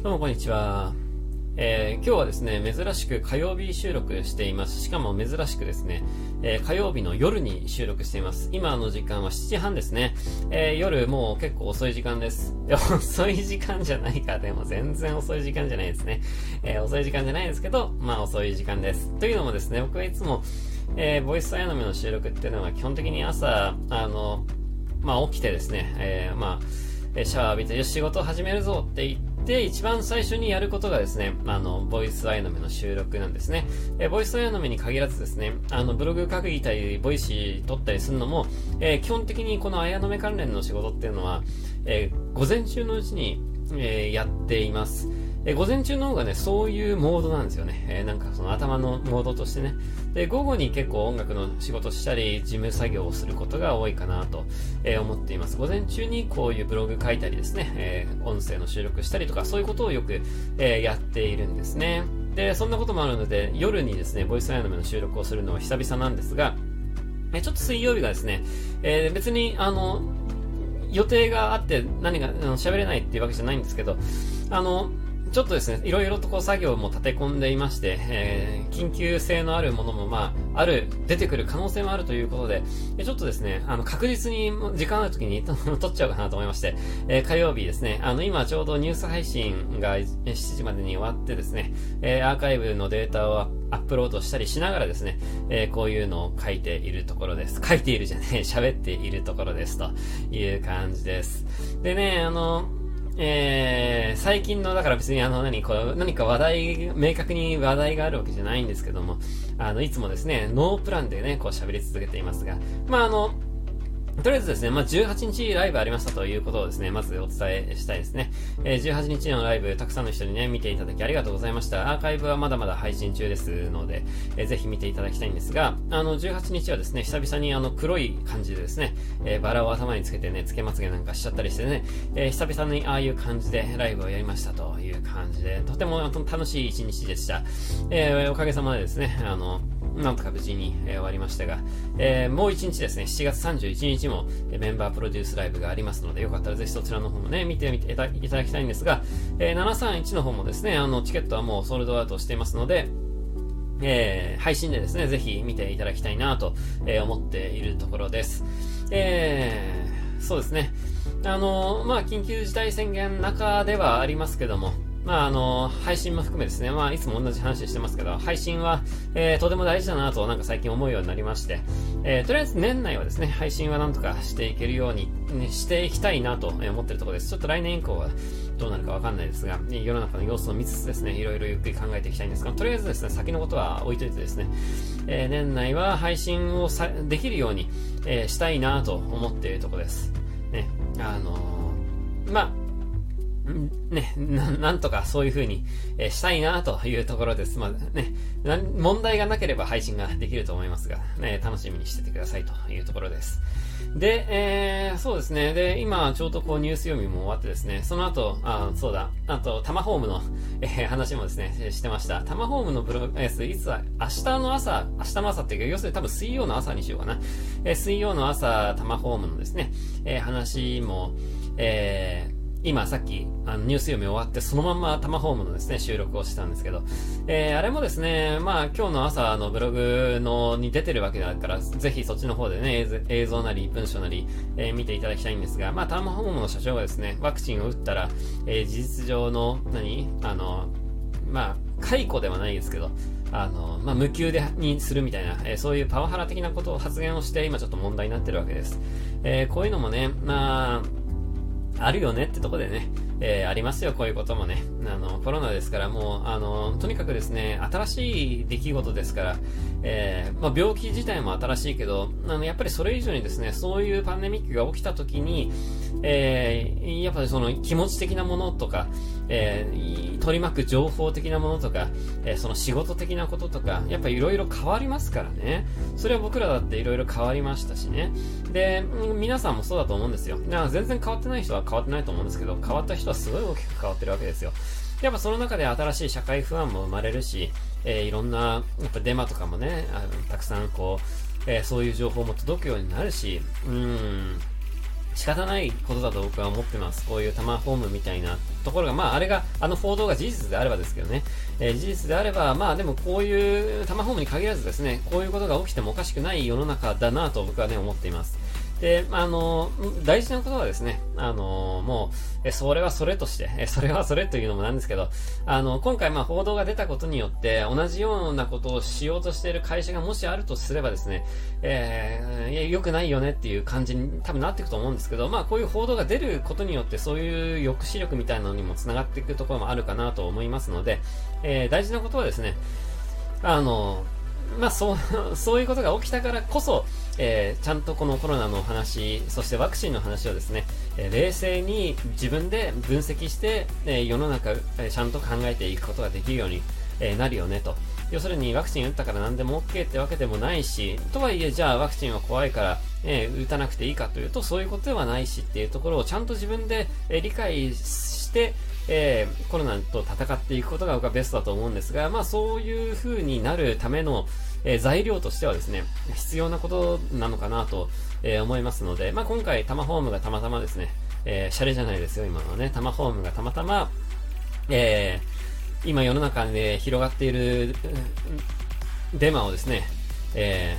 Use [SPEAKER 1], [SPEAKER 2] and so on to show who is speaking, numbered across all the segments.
[SPEAKER 1] どうもこんにちは。えー、今日はですね、珍しく火曜日収録しています。しかも珍しくですね、えー、火曜日の夜に収録しています。今の時間は7時半ですね。えー、夜もう結構遅い時間です。遅い時間じゃないか。でも全然遅い時間じゃないですね。え遅い時間じゃないですけど、まあ遅い時間です。というのもですね、僕はいつも、えボイスアイノミの収録っていうのは基本的に朝、あの、まあ起きてですね、えまあ、シャワー浴びて、よし、仕事を始めるぞって言って、で、一番最初にやることがですね、あの、ボイスアイノメの収録なんですね。えボイスアヤノメに限らずですね、あの、ブログ書いたり、 Voicy 録ったりするのも、えー、基本的にこのアヤノメ関連の仕事っていうのは、えー、午前中のうちに、えー、やっています。え午前中の方がね、そういうモードなんですよね。えー、なんかその頭のモードとしてね。で、午後に結構音楽の仕事したり、事務作業をすることが多いかなと、えー、思っています。午前中にこういうブログ書いたりですね、えー、音声の収録したりとか、そういうことをよく、えやっているんですね。で、そんなこともあるので、夜にですね、ボイスアイノメの収録をするのは久々なんですが、えちょっと水曜日がですね、え別に、あの、予定があって何が喋れないっていうわけじゃないんですけど、あの、ちょっとですね、いろいろとこう作業も立て込んでいまして、えー、緊急性のあるものもまあ、ある、出てくる可能性もあるということで、ちょっとですね、あの、確実に時間ある時に 撮っちゃおうかなと思いまして、えー、火曜日ですね、あの、今ちょうどニュース配信が7時までに終わってですね、えー、アーカイブのデータをアップロードしたりしながらですね、えー、こういうのを書いているところです。書いているじゃねえ、喋っているところですという感じです。でね、あの、えー、最近の、だから別にあの、何、こう、何か話題、明確に話題があるわけじゃないんですけども、あの、いつもですね、ノープランでね、こう喋り続けていますが、まああの、とりあえずですね、まあ、18日ライブありましたということをですね、まずお伝えしたいですね。えー、18日のライブ、たくさんの人にね、見ていただきありがとうございました。アーカイブはまだまだ配信中ですので、えー、ぜひ見ていただきたいんですが、あの、18日はですね、久々にあの、黒い感じでですね、えー、バラを頭につけてね、つけまつげなんかしちゃったりしてね、え、久々にああいう感じでライブをやりましたという感じで、とても楽しい一日でした。えー、おかげさまでですね、あの、なんとか無事に、えー、終わりましたが、えー、もう一日ですね、7月31日も、えー、メンバープロデュースライブがありますので、よかったらぜひそちらの方もね、見てみていただきたいんですが、え、731の方もですね、あの、チケットはもうソールドアウトしていますので、え、配信でですね、ぜひ見ていただきたいなと、え、思っているところです。え、そうですね。あのまあ、緊急事態宣言中ではありますけども、まあ、あの、配信も含めですね、まあ、いつも同じ話してますけど、配信は、えー、とても大事だなと、なんか最近思うようになりまして、えー、とりあえず年内はですね、配信はなんとかしていけるように、ね、していきたいなと思ってるところです。ちょっと来年以降はどうなるかわかんないですが、世の中の様子を見つつですね、いろいろゆっくり考えていきたいんですが、とりあえずですね、先のことは置いといてですね、えー、年内は配信をさできるように、えー、したいなと思っているところです。ね、あのー、まあ、ね、な、んとかそういう風に、え、したいなというところです。まあね、問題がなければ配信ができると思いますが、ね、楽しみにしててくださいというところです。で、えー、そうですね。で、今、ちょうどこうニュース読みも終わってですね、その後、あ、そうだ、あと、タマホームの、えー、話もですね、してました。タマホームのブログ、えー、いつは、明日の朝、明日の朝っていうか、要するに多分水曜の朝にしようかな。えー、水曜の朝、タマホームのですね、え、話も、えー、今さっきあのニュース読み終わってそのままタマホームのですね収録をしたんですけど、えー、あれもですねまあ今日の朝のブログのに出てるわけだからぜひそっちの方でね映像なり文章なり、えー、見ていただきたいんですがまあタマホームの社長がですねワクチンを打ったら、えー、事実上の何？あのまあ解雇ではないですけどあの、まあ、無給で、にするみたいな、えー、そういうパワハラ的なことを発言をして、今ちょっと問題になってるわけです。えー、こういうのもね、まあ、あるよねってとこでね、えー、ありますよ、こういうこともね。あの、コロナですから、もう、あの、とにかくですね、新しい出来事ですから、えー、まあ、病気自体も新しいけど、あの、やっぱりそれ以上にですね、そういうパンデミックが起きた時に、えー、やっぱりその気持ち的なものとか、えー、取り巻く情報的なものとか、えー、その仕事的なこととか、やっぱいろいろ変わりますからね。それは僕らだっていろいろ変わりましたしね。で、皆さんもそうだと思うんですよ。だから全然変わってない人は変わってないと思うんですけど、変わった人はすごい大きく変わってるわけですよ。やっぱその中で新しい社会不安も生まれるし、えー、いろんな、やっぱデマとかもね、あのたくさんこう、えー、そういう情報も届くようになるし、うん、仕方ないことだと僕は思ってます。こういうタマホームみたいなところが、まあ、あれが、あの報道が事実であればですけどね、えー、事実であれば、まあ、でもこういうタマホームに限らずですね、こういうことが起きてもおかしくない世の中だなと僕はね、思っています。で、あの、大事なことはですね、あの、もう、え、それはそれとして、え、それはそれというのもなんですけど、あの、今回まあ報道が出たことによって、同じようなことをしようとしている会社がもしあるとすればですね、えー、いや、良くないよねっていう感じに多分なっていくと思うんですけど、まあこういう報道が出ることによって、そういう抑止力みたいなのにも繋がっていくところもあるかなと思いますので、えー、大事なことはですね、あの、まあそう、そういうことが起きたからこそ、えー、ちゃんとこのコロナの話、そしてワクチンの話をですね、えー、冷静に自分で分析して、えー、世の中、えちゃんと考えていくことができるように、えなるよねと。要するにワクチン打ったから何でも OK ってわけでもないし、とはいえじゃあワクチンは怖いから、え打たなくていいかというとそういうことではないしっていうところをちゃんと自分で、え理解して、えー、コロナと戦っていくことが僕はベストだと思うんですが、まあそういう風になるための、えー、材料としてはですね、必要なことなのかなと、えー、思いますので、まあ今回タマホームがたまたまですね、えー、シャレじゃないですよ、今のはね、タマホームがたまたま、えー、今世の中で広がっているデマをですね、え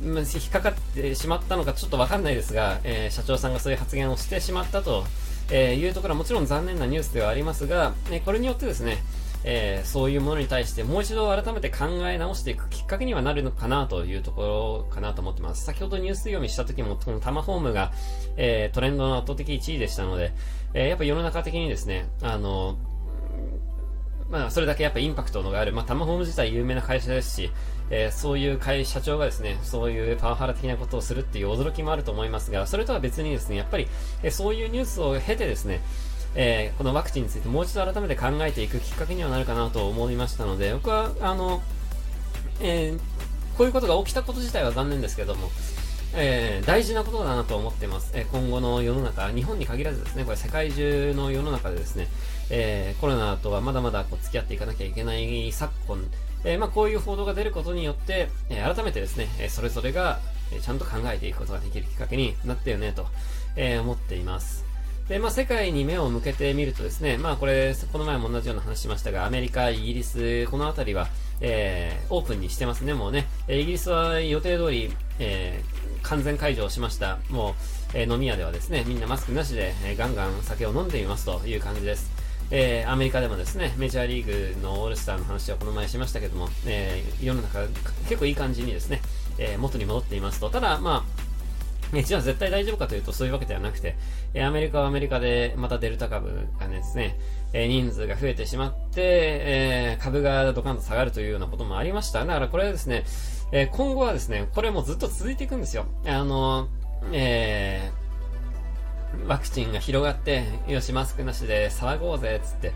[SPEAKER 1] ー、引っかかってしまったのかちょっとわかんないですが、えー、社長さんがそういう発言をしてしまったとえ、いうところはもちろん残念なニュースではありますが、ね、これによってですね、えー、そういうものに対してもう一度改めて考え直していくきっかけにはなるのかなというところかなと思ってます。先ほどニュース読みした時も、このタマホームが、えー、トレンドの圧倒的1位でしたので、えー、やっぱ世の中的にですね、あの、まあ、それだけやっぱインパクトのがある、まあ、タマホーム自体有名な会社ですし、えー、そういう会社長がですね、そういうパワハラ的なことをするっていう驚きもあると思いますが、それとは別にですね、やっぱり、えー、そういうニュースを経てですね、えー、このワクチンについてもう一度改めて考えていくきっかけにはなるかなと思いましたので、僕は、あの、えー、こういうことが起きたこと自体は残念ですけども、えー、大事なことだなと思っています、えー、今後の世の中、日本に限らずですね、これ世界中の世の中でですね、えー、コロナとはまだまだこう付き合っていかなきゃいけない昨今、えー、まあ、こういう報道が出ることによって、えー、改めてですね、えそれぞれが、えちゃんと考えていくことができるきっかけになったよねと、え思っています。で、まあ、世界に目を向けてみるとですね、まあ、これ、この前も同じような話しましたが、アメリカ、イギリス、この辺りは、えー、オープンにしてますね、もうね。イギリスは予定通り、えー、完全解除しました。もう、えー、飲み屋ではですね、みんなマスクなしで、えー、ガンガン酒を飲んでいますという感じです。えー、アメリカでもですね、メジャーリーグのオールスターの話はこの前しましたけども、えー、世の中結構いい感じにですね、えー、元に戻っていますと。ただ、まあ、じゃあ絶対大丈夫かというとそういうわけではなくて、えアメリカはアメリカでまたデルタ株がですね、え人数が増えてしまって、え株がドカンと下がるというようなこともありました。だからこれはですね、え今後はですね、これもずっと続いていくんですよ。あの、えー、ワクチンが広がって、よし、マスクなしで騒ごうぜ、つって、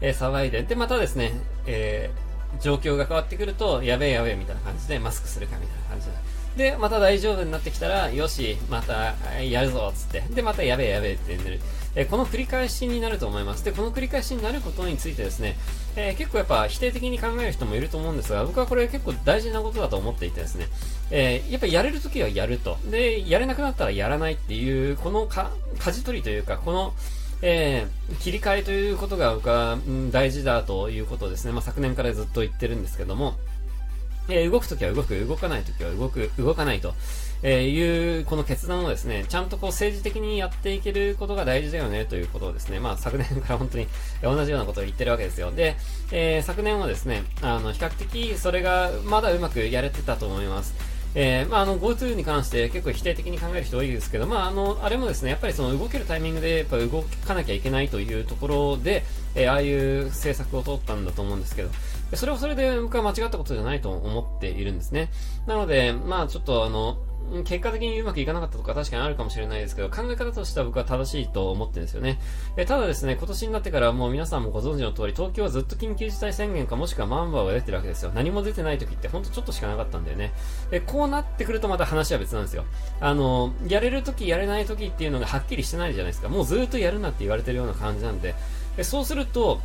[SPEAKER 1] えー、騒いで、で、またですね、えー、状況が変わってくると、やべえやべえみたいな感じで、マスクするかみたいな感じで。で、また大丈夫になってきたら、よし、またやるぞ、つって。で、またやべえやべえって寝る。えこの繰り返しになると思います。で、この繰り返しになることについてですね、えー、結構やっぱ否定的に考える人もいると思うんですが、僕はこれ結構大事なことだと思っていてですね、えー、やっぱりやれるときはやると。で、やれなくなったらやらないっていう、このか、舵取りというか、この、えー、切り替えということが僕は、うん、大事だということですね、まあ、昨年からずっと言ってるんですけども、えー、動くときは動く、動かないときは動く、動かないと、えー、いう、この決断をですね、ちゃんとこう政治的にやっていけることが大事だよね、ということをですね、まあ昨年から本当に 同じようなことを言ってるわけですよ。で、えー、昨年はですね、あの、比較的それがまだうまくやれてたと思います。えー、まあ、あの、GoTo に関して結構否定的に考える人多いですけど、まあ、あの、あれもですね、やっぱりその動けるタイミングでやっぱ動かなきゃいけないというところで、えー、ああいう政策を取ったんだと思うんですけど、それはそれで僕は間違ったことじゃないと思っているんですね。なので、まあ、ちょっとあの、結果的にうまくいかなかったとか確かにあるかもしれないですけど、考え方としては僕は正しいと思ってるんですよね。えただですね、今年になってからもう皆さんもご存知の通り、東京はずっと緊急事態宣言かもしくはマンバーが出てるわけですよ。何も出てない時ってほんとちょっとしかなかったんだよね。で、こうなってくるとまた話は別なんですよ。あの、やれる時、やれない時っていうのがはっきりしてないじゃないですか。もうずっとやるなって言われてるような感じなんで。でそうすると、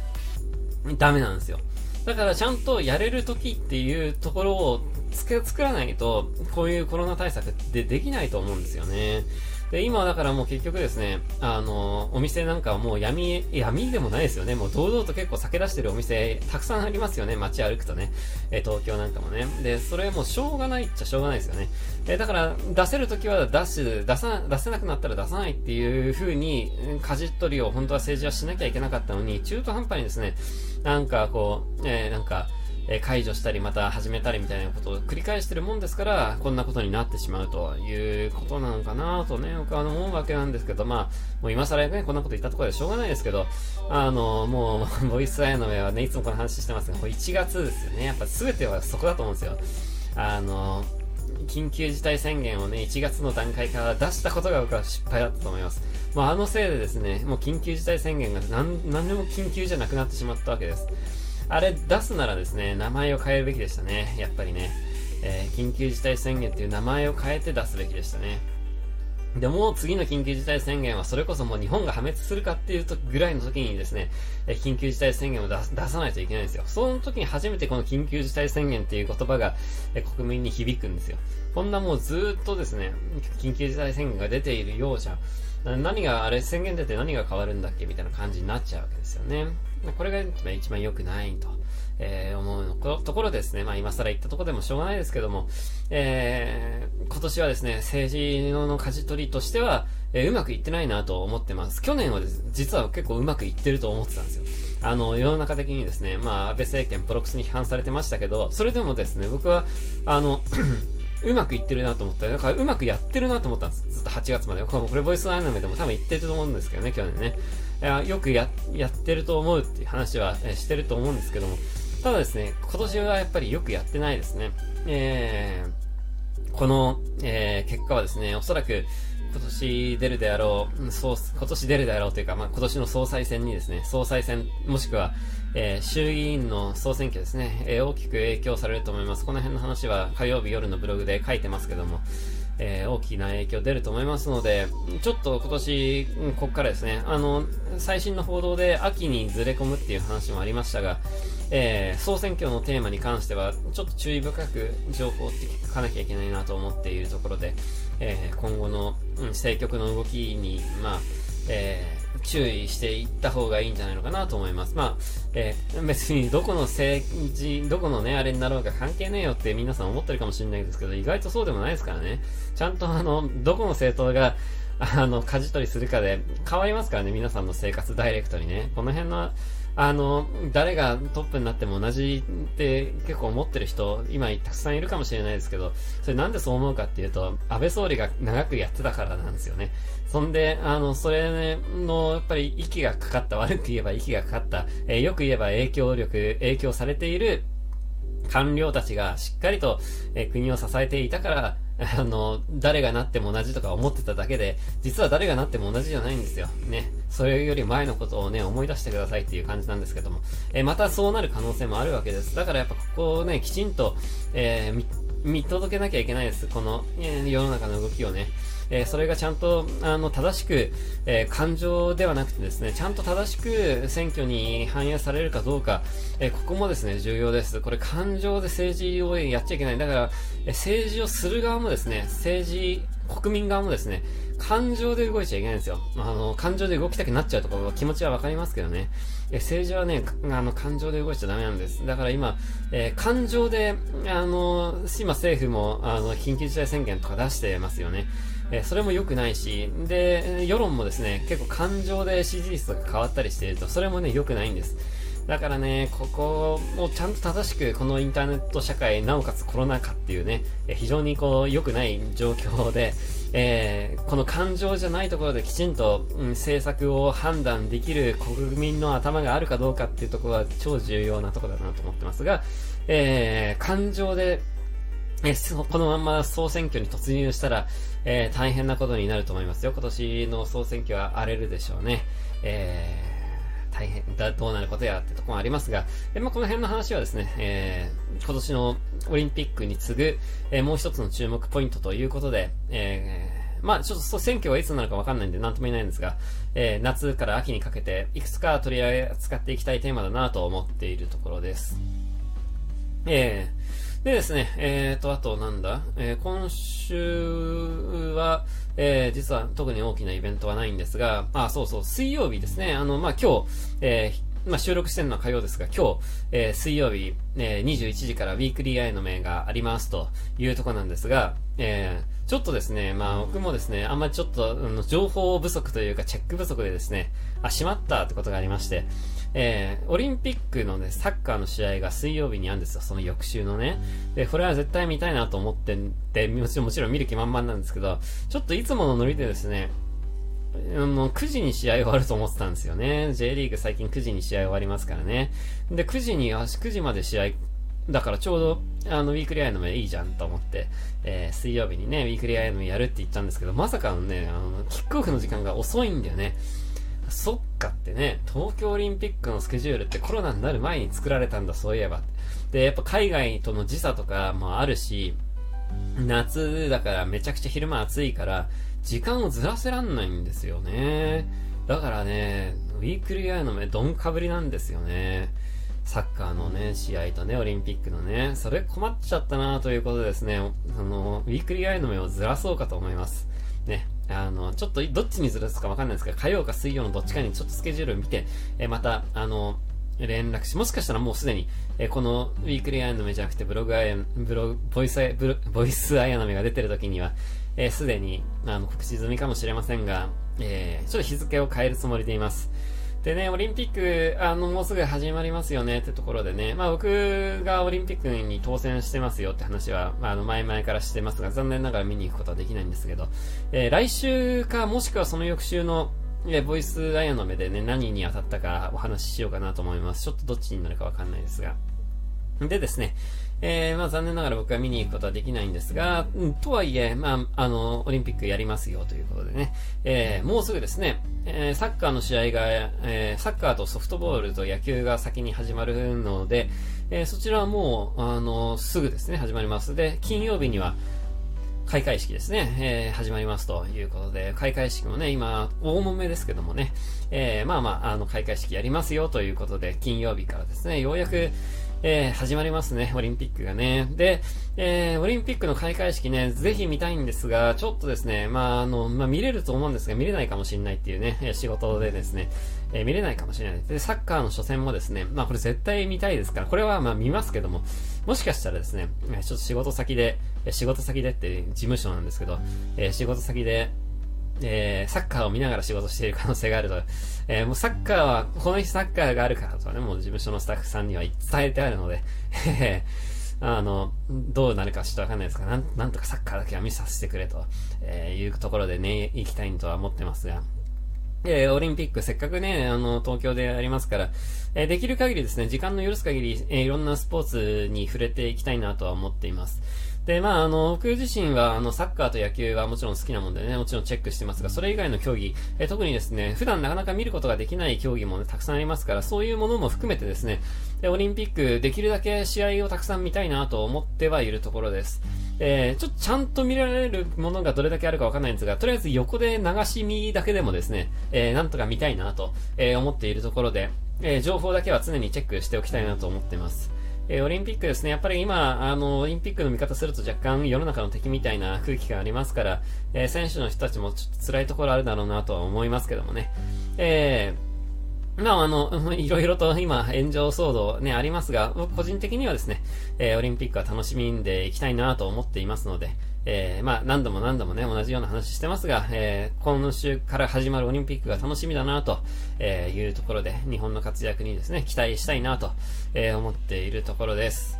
[SPEAKER 1] ダメなんですよ。だからちゃんとやれる時っていうところを作らないと、こういうコロナ対策ってできないと思うんですよね。で、今はだからもう結局ですね、あの、お店なんかはもう闇、闇でもないですよね。もう堂々と結構酒出してるお店たくさんありますよね。街歩くとね。え東京なんかもね。で、それもうしょうがないっちゃしょうがないですよね。えだから出せるときは出す、出さ、出せなくなったら出さないっていう風に、舵取りを本当は政治はしなきゃいけなかったのに、中途半端にですね、なんかこう、えー、なんか、え解除したりまた始めたりみたいなことを繰り返してるもんですから、こんなことになってしまうということなのかなとね、僕は思うわけなんですけど、まあ、もう今更ね、こんなこと言ったところでしょうがないですけど、あの、もう、ボイスアイの上はね、いつもこの話してますが、もう1月ですよね。やっぱ全てはそこだと思うんですよ。あの、緊急事態宣言をね、1月の段階から出したことが僕は失敗だったと思います。まあ、あのせいでですね、もう緊急事態宣言が何、何でも緊急じゃなくなってしまったわけです。あれ出すならですね、名前を変えるべきでしたね。やっぱりね。えー、緊急事態宣言っていう名前を変えて出すべきでしたね。でも、次の緊急事態宣言はそれこそもう日本が破滅するかっていうとぐらいの時にですね、え緊急事態宣言を出さないといけないんですよ。その時に初めてこの緊急事態宣言っていう言葉がえ国民に響くんですよ。こんなもうずっとですね、緊急事態宣言が出ているようじゃ、何が、あれ宣言出て何が変わるんだっけみたいな感じになっちゃうわけですよね。これが一番良くないと。えー、思うところですね。まあ今更言ったところでもしょうがないですけども、えー、今年はですね、政治の舵取りとしては、えー、うまくいってないなと思ってます。去年は実は結構うまくいってると思ってたんですよ。あの、世の中的にですね、まあ安倍政権プロクスに批判されてましたけど、それでもですね、僕は、あの、うまくいってるなと思った。だからうまくやってるなと思ったんです。ずっと8月まで。これボイスアニメでも多分言ってると思うんですけどね、去年ね。よくや、やってると思うっていう話は、えしてると思うんですけども、ただですね、今年はやっぱりよくやってないですね。えー、この、えー、結果はですね、おそらく、今年出るであろう、今年出るであろうというか、まあ、今年の総裁選にですね、総裁選、もしくは、えー、衆議院の総選挙ですね、えー、大きく影響されると思います。この辺の話は火曜日夜のブログで書いてますけども、えー、大きな影響出ると思いますので、ちょっと今年、ここからですね、あの、最新の報道で秋にずれ込むっていう話もありましたが、えー、総選挙のテーマに関しては、ちょっと注意深く情報って聞かなきゃいけないなと思っているところで、えー、今後の、うん、政局の動きに、まあ、えー注意していった方がいいんじゃないのかなと思います。まあ、えー、別にどこの政治、どこのね、あれになろうか関係ねえよって皆さん思ってるかもしれないですけど、意外とそうでもないですからね。ちゃんとあの、どこの政党が、あの、舵取りするかで変わりますからね、皆さんの生活ダイレクトにね。この辺の、あの、誰がトップになっても同じって結構思ってる人、今たくさんいるかもしれないですけど、それなんでそう思うかっていうと、安倍総理が長くやってたからなんですよね。そんで、あの、それの、やっぱり息がかかった、悪く言えば 息がかかった、えー、よく言えば影響力、影響されている官僚たちがしっかりと、えー、国を支えていたから、あの、誰がなっても同じとか思ってただけで、実は誰がなっても同じじゃないんですよ。ね。それより前のことをね、思い出してくださいっていう感じなんですけども。えまたそうなる可能性もあるわけです。だからやっぱここをね、きちんと、えー、見届けなきゃいけないです。この、えー、世の中の動きをね。えー、それがちゃんと、あの、正しく、えー、感情ではなくてですね、ちゃんと正しく選挙に反映されるかどうか、えー、ここもですね、重要です。これ感情で政治をやっちゃいけない。だから、え政治をする側もですね、政治、国民側もですね、感情で動いちゃいけないんですよ。あの、感情で動きたくなっちゃうとか気持ちはわかりますけどね。え政治はね、あの、感情で動いちゃダメなんです。だから今、えー、感情で、あの、今政府も、あの、緊急事態宣言とか出してますよね。えそれも良くないし、で、世論もですね、結構感情で支持率とか変わったりしてると、それもね、良くないんです。だからね、ここをちゃんと正しく、このインターネット社会、なおかつコロナ禍っていうね、非常にこう、良くない状況で、えー、この感情じゃないところできちんと、うん、政策を判断できる国民の頭があるかどうかっていうところは超重要なところだなと思ってますが、えー、感情でえこのまま総選挙に突入したら、えー、大変なことになると思いますよ。今年の総選挙は荒れるでしょうね。えー、大変だ、どうなることやってところもありますが、えまあ、この辺の話はですね、えー、今年のオリンピックに次ぐ、えもう一つの注目ポイントということで、え、まあ、ちょっと選挙はいつになるかわかんないんで何とも言えないんですが、えー、夏から秋にかけていくつか取り扱っていきたいテーマだなと思っているところです。えー、でですね、えーと、あとなんだ、えー、今週は、えー、実は特に大きなイベントはないんですが、あ、そうそう、水曜日ですね。あの、まあ、今日、えー、まあ、収録してるのは火曜ですが、今日、えー、水曜日、えー、21時からウィークリーアイの名がありますというところなんですが、えー、ちょっとですね、まあ僕もですね、あんまりちょっと、うん、情報不足というかチェック不足でですね、あ、しまったってことがありまして、えー、オリンピックのね、サッカーの試合が水曜日にあるんですよ、その翌週のね。で、これは絶対見たいなと思ってて、もちろんもちろん見る気満々なんですけど、ちょっといつものノリでですね、もう9時に試合終わると思ってたんですよね。J リーグ最近9時に試合終わりますからね。で、9時に、あ、9時まで試合、だからちょうど、あの、ウィークリーアヤノメいいじゃんと思って、えー、水曜日にね、ウィークリーアヤノメやるって言ったんですけど、まさかのね、あの、キックオフの時間が遅いんだよね。そっかってね、東京オリンピックのスケジュールってコロナになる前に作られたんだ、そういえば。で、やっぱ海外との時差とかもあるし、夏だからめちゃくちゃ昼間暑いから、時間をずらせらんないんですよね。だからね、ウィークリーアヤノメ、どんかぶりなんですよね。サッカーのね、試合とね、オリンピックのね、それ困っちゃったなということでですね、あの、ウィークリーアヤノメをずらそうかと思います。ちょっとどっちにずらすかわかんないですけど、火曜か水曜のどっちかにちょっとスケジュールを見て、えまた、あの、連絡し、もしかしたらもうすでに、えこのウィークリーアヤノメじゃなくてブログアイアブログ、ボイスアイ、ボイスアイアの目が出てる時には、え、すでに、あの、告知済みかもしれませんが、えー、ちょっと日付を変えるつもりでいます。でね、オリンピック、あの、もうすぐ始まりますよねってところでね、まあ僕がオリンピックに当選してますよって話は、まあ、あの、前々からしてますが、残念ながら見に行くことはできないんですけど、えー、来週か、もしくはその翌週の、えボイスアイアの目でね、何に当たったかお話ししようかなと思います。ちょっとどっちになるかわかんないですが。でですね、えー、まあ残念ながら僕は見に行くことはできないんですが、うん、とはいえ、まあ、あの、オリンピックやりますよということでね、えー、もうすぐですね、えー、サッカーの試合が、えー、サッカーとソフトボールと野球が先に始まるので、えー、そちらはもう、あの、すぐですね、始まります。で、金曜日には、開会式ですね、えー、始まりますということで、開会式もね、今、大揉めですけどもね、えー、まあまあ、あの、開会式やりますよということで、金曜日からですね、ようやく、えー、始まりますね、オリンピックがね。で、えー、オリンピックの開会式ね、ぜひ見たいんですが、ちょっとですね、まあ、あの、まあ、見れると思うんですが、見れないかもしれないっていうね、仕事でですね、えー、見れないかもしれない。で、サッカーの初戦もですね、まあ、これ絶対見たいですから、これはま見ますけども、もしかしたらですね、ちょっと仕事先で、仕事先でって事務所なんですけど、えー、仕事先で、えー、サッカーを見ながら仕事している可能性があると、えー、もうサッカーは、この日サッカーがあるからとかね、もう事務所のスタッフさんには伝えてあるので、あの、どうなるかちょっとわかんないですが、なん、なんとかサッカーだけは見させてくれと、え、いうところでね、行きたいとは思ってますが、えー、オリンピックせっかくね、あの、東京でありますから、えー、できる限りですね、時間の許す限り、えー、いろんなスポーツに触れていきたいなとは思っています。で、まあ、あの、僕自身は、あの、サッカーと野球はもちろん好きなもんでね、もちろんチェックしてますが、それ以外の競技、え特にですね、普段なかなか見ることができない競技もね、たくさんありますから、そういうものも含めてですね、でオリンピック、できるだけ試合をたくさん見たいなと思ってはいるところです。えー、ちょっとちゃんと見られるものがどれだけあるかわかんないんですが、とりあえず横で流し見だけでもですね、えー、なんとか見たいなと、えー、思っているところで、えー、情報だけは常にチェックしておきたいなと思っています。えー、オリンピックですね、やっぱり今、あの、オリンピックの見方すると若干世の中の敵みたいな空気がありますから、えー、選手の人たちもちょっと辛いところあるだろうなとは思いますけどもね。えー、まあ、あの、いろいろと今、炎上騒動ね、ありますが、個人的にはですね、えー、オリンピックは楽しみんでいきたいなと思っていますので、えー、まあ、何度も何度もね、同じような話してますが、えー、今週から始まるオリンピックが楽しみだなと、えー、いうところで、日本の活躍にですね、期待したいなと、えー、思っているところです。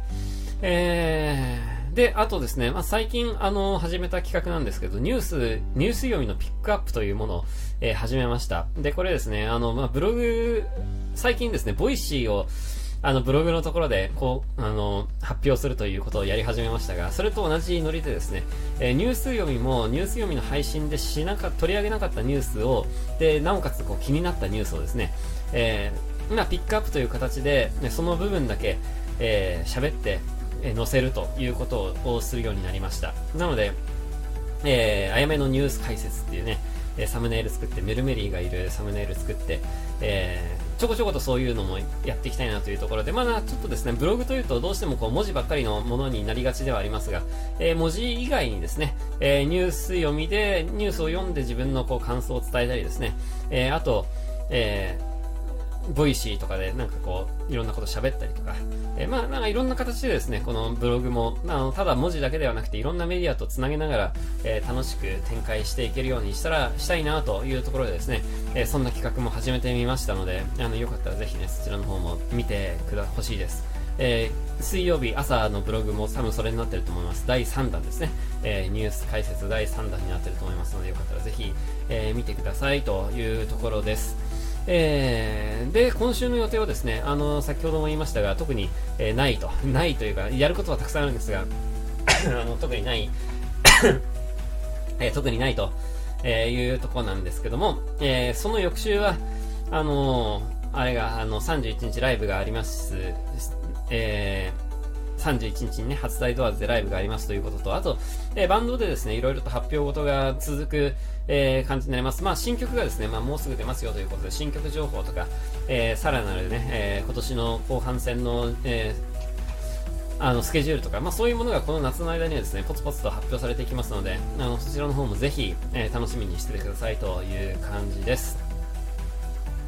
[SPEAKER 1] えー、で、あとですね、まあ、最近、あの、始めた企画なんですけど、ニュース、ニュース読みのピックアップというものを、えー、始めました。で、これですね、あの、まあ、ブログ、最近ですね、 Voicy を、あの、ブログのところで、こう、あの、発表するということをやり始めましたが、それと同じノリでですね、えー、ニュース読みも、ニュース読みの配信でしなか、取り上げなかったニュースを、で、なおかつ、こう、気になったニュースをですね、えー、今、ピックアップという形で、ね、その部分だけ、えー、喋って、えー、載せるということをするようになりました。なので、えー、あやめのニュース解説っていうね、えサムネイル作って、メルメリーがいるサムネイル作って、えーちょこちょことそういうのもやっていきたいなというところで、まだちょっとですね、ブログというとどうしてもこう文字ばっかりのものになりがちではありますが、えー、文字以外にですね、えー、ニュース読みで、ニュースを読んで自分のこう感想を伝えたりですね、えー、あと、えー、 Voicy とかでなんかこう、いろんなこと喋ったりとか、えー、まあなんかいろんな形でですね、このブログも、あの、ただ文字だけではなくていろんなメディアと繋げながら、えー、楽しく展開していけるようにしたら、したいなというところでですね、えー、そんな企画も始めてみましたので、あの、よかったらぜひね、そちらの方も見てくだ、ほしいです。えー、水曜日朝のブログも多分それになってると思います。第3弾ですね。えー、ニュース解説第3弾になってると思いますので、よかったらぜひ、えー、見てくださいというところです。えー、で、今週の予定はですね、あの、先ほども言いましたが、特に、えー、ないと、ないというか、やることはたくさんあるんですが、あの特にない えー、特にないと、えいうところなんですけども、えその翌週は、あのあれが、あの、31日ライブがあります、えー、31日にね、初台ドアーズでライブがありますということと、あと、えー、バンドでですね、いろいろと発表事が続く、えー、感じになります。まあ、新曲がですね、まあ、もうすぐ出ますよということで、新曲情報とか、えー、さらなるね、えー、今年の後半戦の、えー、あの、スケジュールとか、まあそういうものがこの夏の間にはですね、ポツポツと発表されていきますので、あの、そちらの方もぜひ、えー、楽しみにしててくださいという感じです。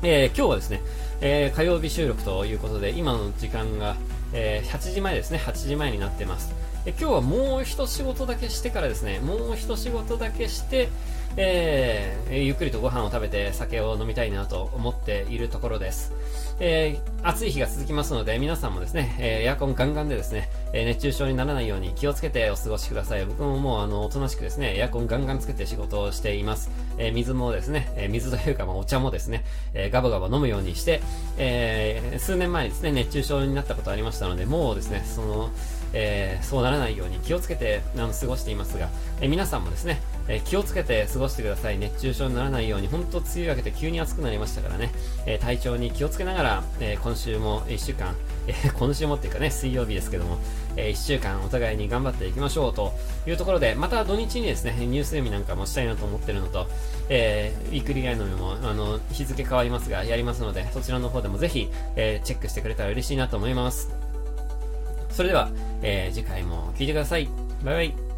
[SPEAKER 1] えー、今日はですね、えー、火曜日収録ということで、今の時間が、えー、8時前ですね、8時前になってます。え今日はもう一仕事だけしてからですね、もう一仕事だけして、えー、ゆっくりとご飯を食べて酒を飲みたいなと思っているところです。えー、暑い日が続きますので、皆さんもですね、えー、エアコンガンガンでですね、え熱中症にならないように気をつけてお過ごしください。僕ももう、あの、おとなしくですね、エアコンガンガンつけて仕事をしています。え水もですね、え水というか、まあ、お茶もですね、えガバガバ飲むようにして、え数年前にですね、熱中症になったことありましたので、もうですね、その、えー、そうならないように気をつけてあの過ごしていますが、えー、皆さんもですね、えー、気をつけて過ごしてください。熱中症にならないように、本当梅雨明けて急に暑くなりましたからね、え体調に気をつけながら、え今週も1週間、え今週もっていうかね、水曜日ですけども、え1週間お互いに頑張っていきましょうというところで、また土日にですね、ニュース読みなんかもしたいなと思ってるのと、えー、ウィークリーガイドも、あの、日付変わりますが、やりますので、そちらの方でもぜひ、えチェックしてくれたら嬉しいなと思います。それでは、えー、次回も聴いてください。バイバイ。